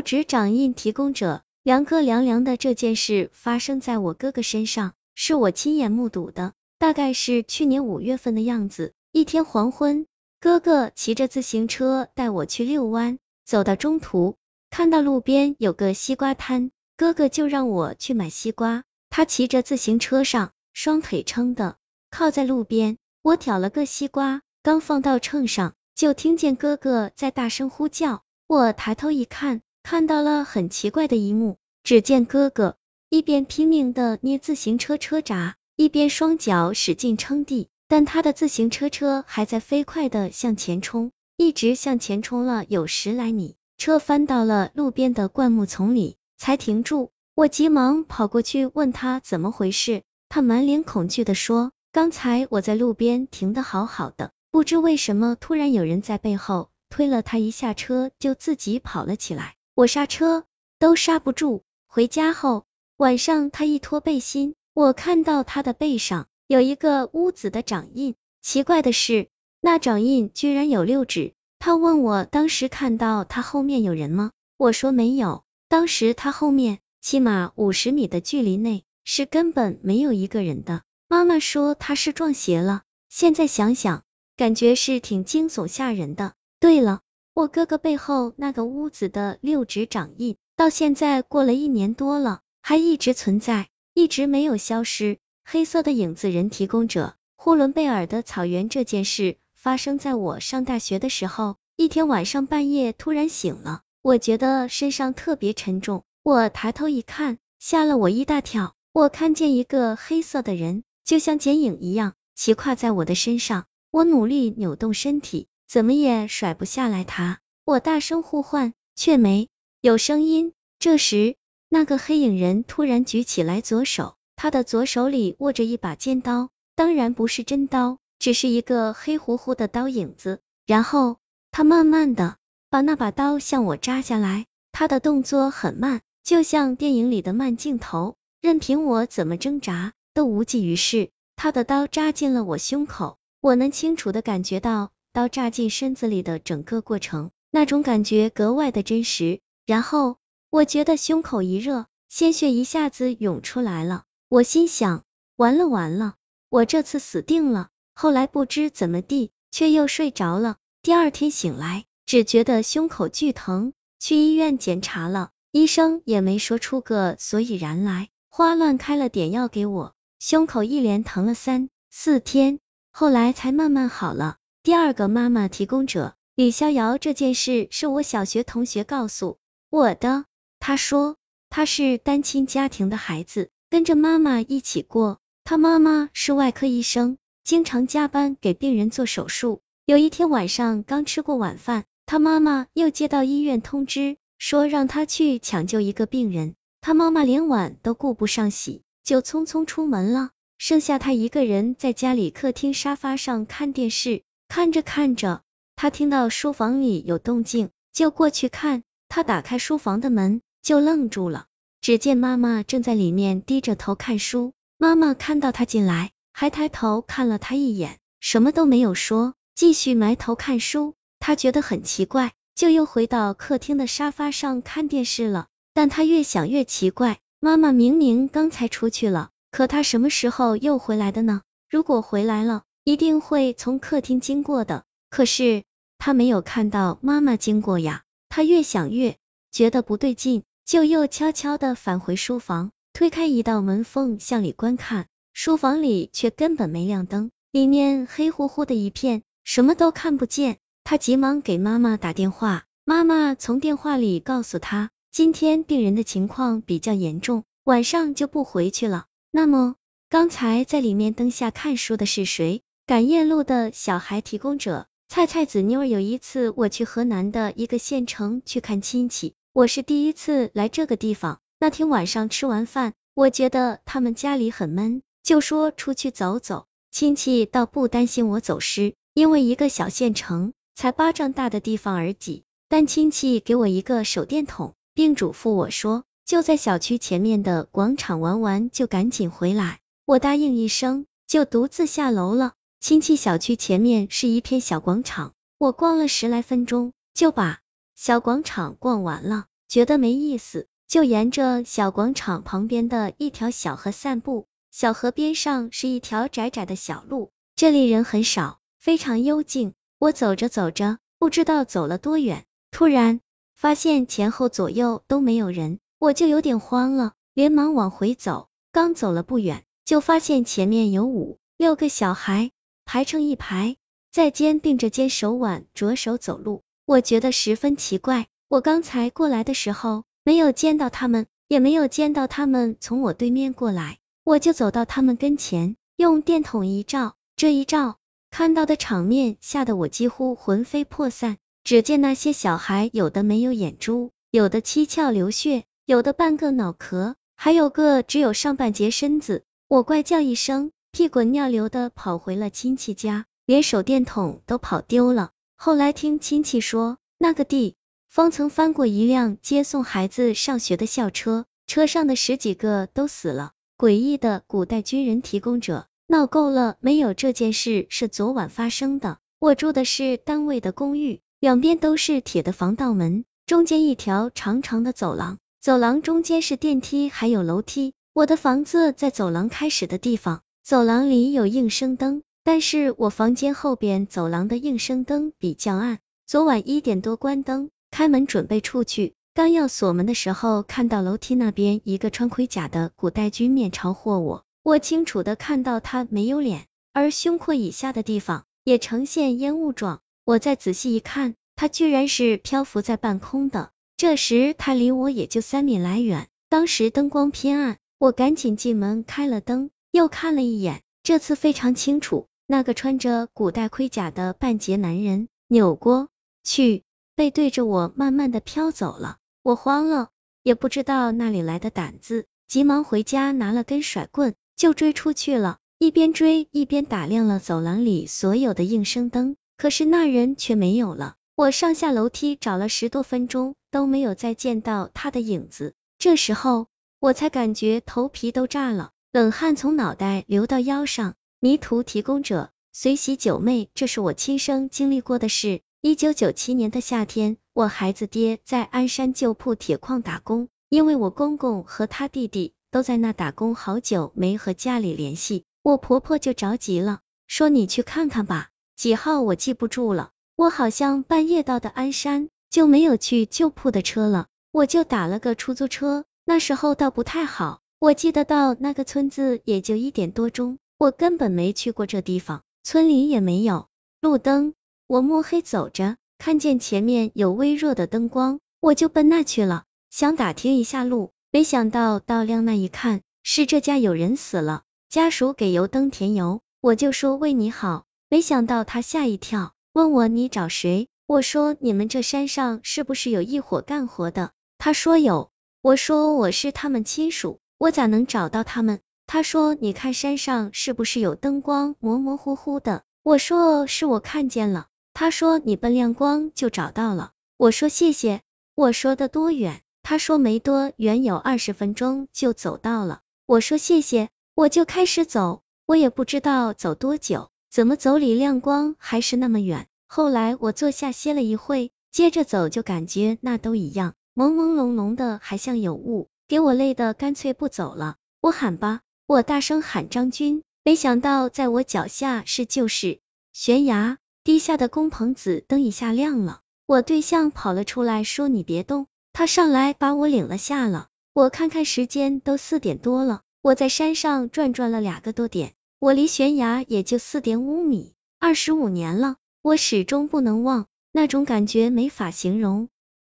纸掌印提供者，凉哥凉凉的这件事发生在我哥哥身上，是我亲眼目睹的，大概是去年五月份的样子。一天黄昏，哥哥骑着自行车带我去遛弯，走到中途，看到路边有个西瓜摊，哥哥就让我去买西瓜。他骑着自行车上，双腿撑的靠在路边，我挑了个西瓜，刚放到秤上，就听见哥哥在大声呼叫。我抬头一看，看到了很奇怪的一幕，只见哥哥一边拼命的捏自行车车闸，一边双脚使劲撑地，但他的自行车车还在飞快的向前冲，一直向前冲了有十来米，车翻到了路边的灌木丛里，才停住。我急忙跑过去问他怎么回事，他满脸恐惧的说：“刚才我在路边停的好好的，不知为什么突然有人在背后推了他一下车，就自己跑了起来，我刹车都刹不住。回家后，晚上他一脱背心，我看到他的背上有一个乌紫的掌印，奇怪的是，那掌印居然有六指。他问我当时看到他后面有人吗？我说没有，当时他后面。”起码五十米的距离内是根本没有一个人的。妈妈说他是撞邪了，现在想想，感觉是挺惊悚吓人的。对了，我哥哥背后那个屋子的六指掌印，到现在过了一年多了，还一直存在，一直没有消失。黑色的影子人提供者，呼伦贝尔的草原这件事发生在我上大学的时候，一天晚上半夜突然醒了，我觉得身上特别沉重。我抬头一看，吓了我一大跳。我看见一个黑色的人，就像剪影一样骑跨在我的身上。我努力扭动身体，怎么也甩不下来他。我大声呼唤，却没有声音。这时，那个黑影人突然举起来左手，他的左手里握着一把尖刀，当然不是真刀，只是一个黑乎乎的刀影子。然后，他慢慢的把那把刀向我扎下来，他的动作很慢。就像电影里的慢镜头，任凭我怎么挣扎都无济于事。他的刀扎进了我胸口，我能清楚的感觉到刀扎进身子里的整个过程，那种感觉格外的真实。然后我觉得胸口一热，鲜血一下子涌出来了。我心想，完了完了，我这次死定了。后来不知怎么地，却又睡着了。第二天醒来，只觉得胸口剧疼，去医院检查了。医生也没说出个所以然来，花乱开了点药给我，胸口一连疼了三四天，后来才慢慢好了。第二个妈妈提供者李逍遥，这件事是我小学同学告诉我的。他说他是单亲家庭的孩子，跟着妈妈一起过。他妈妈是外科医生，经常加班给病人做手术。有一天晚上刚吃过晚饭，他妈妈又接到医院通知。说让他去抢救一个病人，他妈妈连碗都顾不上洗，就匆匆出门了，剩下他一个人在家里客厅沙发上看电视。看着看着，他听到书房里有动静，就过去看。他打开书房的门，就愣住了，只见妈妈正在里面低着头看书。妈妈看到他进来，还抬头看了他一眼，什么都没有说，继续埋头看书。他觉得很奇怪。就又回到客厅的沙发上看电视了，但他越想越奇怪，妈妈明明刚才出去了，可她什么时候又回来的呢？如果回来了，一定会从客厅经过的，可是他没有看到妈妈经过呀。他越想越觉得不对劲，就又悄悄的返回书房，推开一道门缝向里观看，书房里却根本没亮灯，里面黑乎乎的一片，什么都看不见。他急忙给妈妈打电话，妈妈从电话里告诉他，今天病人的情况比较严重，晚上就不回去了。那么，刚才在里面灯下看书的是谁？赶夜路的小孩提供者，菜菜子妞。有一次我去河南的一个县城去看亲戚，我是第一次来这个地方。那天晚上吃完饭，我觉得他们家里很闷，就说出去走走。亲戚倒不担心我走失，因为一个小县城。才巴掌大的地方而已，但亲戚给我一个手电筒，并嘱咐我说，就在小区前面的广场玩完就赶紧回来。我答应一声，就独自下楼了。亲戚小区前面是一片小广场，我逛了十来分钟，就把小广场逛完了。觉得没意思，就沿着小广场旁边的一条小河散步。小河边上是一条窄窄的小路，这里人很少，非常幽静。我走着走着，不知道走了多远，突然发现前后左右都没有人，我就有点慌了，连忙往回走。刚走了不远，就发现前面有五六个小孩排成一排，在肩并着肩，手挽着手走路。我觉得十分奇怪，我刚才过来的时候没有见到他们，也没有见到他们从我对面过来。我就走到他们跟前，用电筒一照，这一照看到的场面吓得我几乎魂飞魄散。只见那些小孩，有的没有眼珠，有的七窍流血，有的半个脑壳，还有个只有上半截身子。我怪叫一声，屁滚尿流的跑回了亲戚家，连手电筒都跑丢了。后来听亲戚说，那个地方曾翻过一辆接送孩子上学的校车，车上的十几个都死了。诡异的古代军人提供者，闹够了没有？这件事是昨晚发生的。我住的是单位的公寓，两边都是铁的防盗门，中间一条长长的走廊，走廊中间是电梯还有楼梯。我的房子在走廊开始的地方，走廊里有应声灯，但是我房间后边走廊的应声灯比较暗。昨晚一点多关灯，开门准备出去。刚要锁门的时候，看到楼梯那边一个穿盔甲的古代军面朝或我，我清楚的看到他没有脸，而胸廓以下的地方也呈现烟雾状。我再仔细一看，他居然是漂浮在半空的。这时他离我也就三米来远，当时灯光偏暗，我赶紧进门开了灯，又看了一眼，这次非常清楚，那个穿着古代盔甲的半截男人扭过去，背对着我慢慢的飘走了。我慌了，也不知道哪里来的胆子，急忙回家拿了根甩棍就追出去了。一边追一边打亮了走廊里所有的应声灯，可是那人却没有了。我上下楼梯找了十多分钟都没有再见到他的影子。这时候我才感觉头皮都炸了，冷汗从脑袋流到腰上。迷途提供者随喜九妹，这是我亲身经历过的事。一九九七年的夏天，我孩子爹在鞍山旧铺铁矿打工，因为我公公和他弟弟都在那打工，好久没和家里联系，我婆婆就着急了，说你去看看吧。几号我记不住了，我好像半夜到的鞍山，就没有去旧铺的车了，我就打了个出租车。那时候倒不太好，我记得到那个村子也就一点多钟，我根本没去过这地方，村里也没有路灯。我摸黑走着，看见前面有微弱的灯光，我就奔那去了，想打听一下路。没想到到亮那一看，是这家有人死了，家属给油灯添油，我就说为你好。没想到他吓一跳，问我你找谁？我说你们这山上是不是有一伙干活的？他说有，我说我是他们亲属，我咋能找到他们？他说你看山上是不是有灯光模模糊糊的？我说是我看见了。他说你奔亮光就找到了，我说谢谢。我说的多远？他说没多远，有二十分钟就走到了。我说谢谢，我就开始走，我也不知道走多久，怎么走离亮光还是那么远。后来我坐下歇了一会，接着走就感觉那都一样，朦朦胧胧的，还像有雾，给我累的干脆不走了。我喊吧，我大声喊张军，没想到在我脚下是就是悬崖。低下的工棚子灯一下亮了，我对象跑了出来，说你别动，他上来把我领了下了。我看看时间，都四点多了。我在山上转转了两个多点，我离悬崖也就四点五米。二十五年了，我始终不能忘那种感觉，没法形容。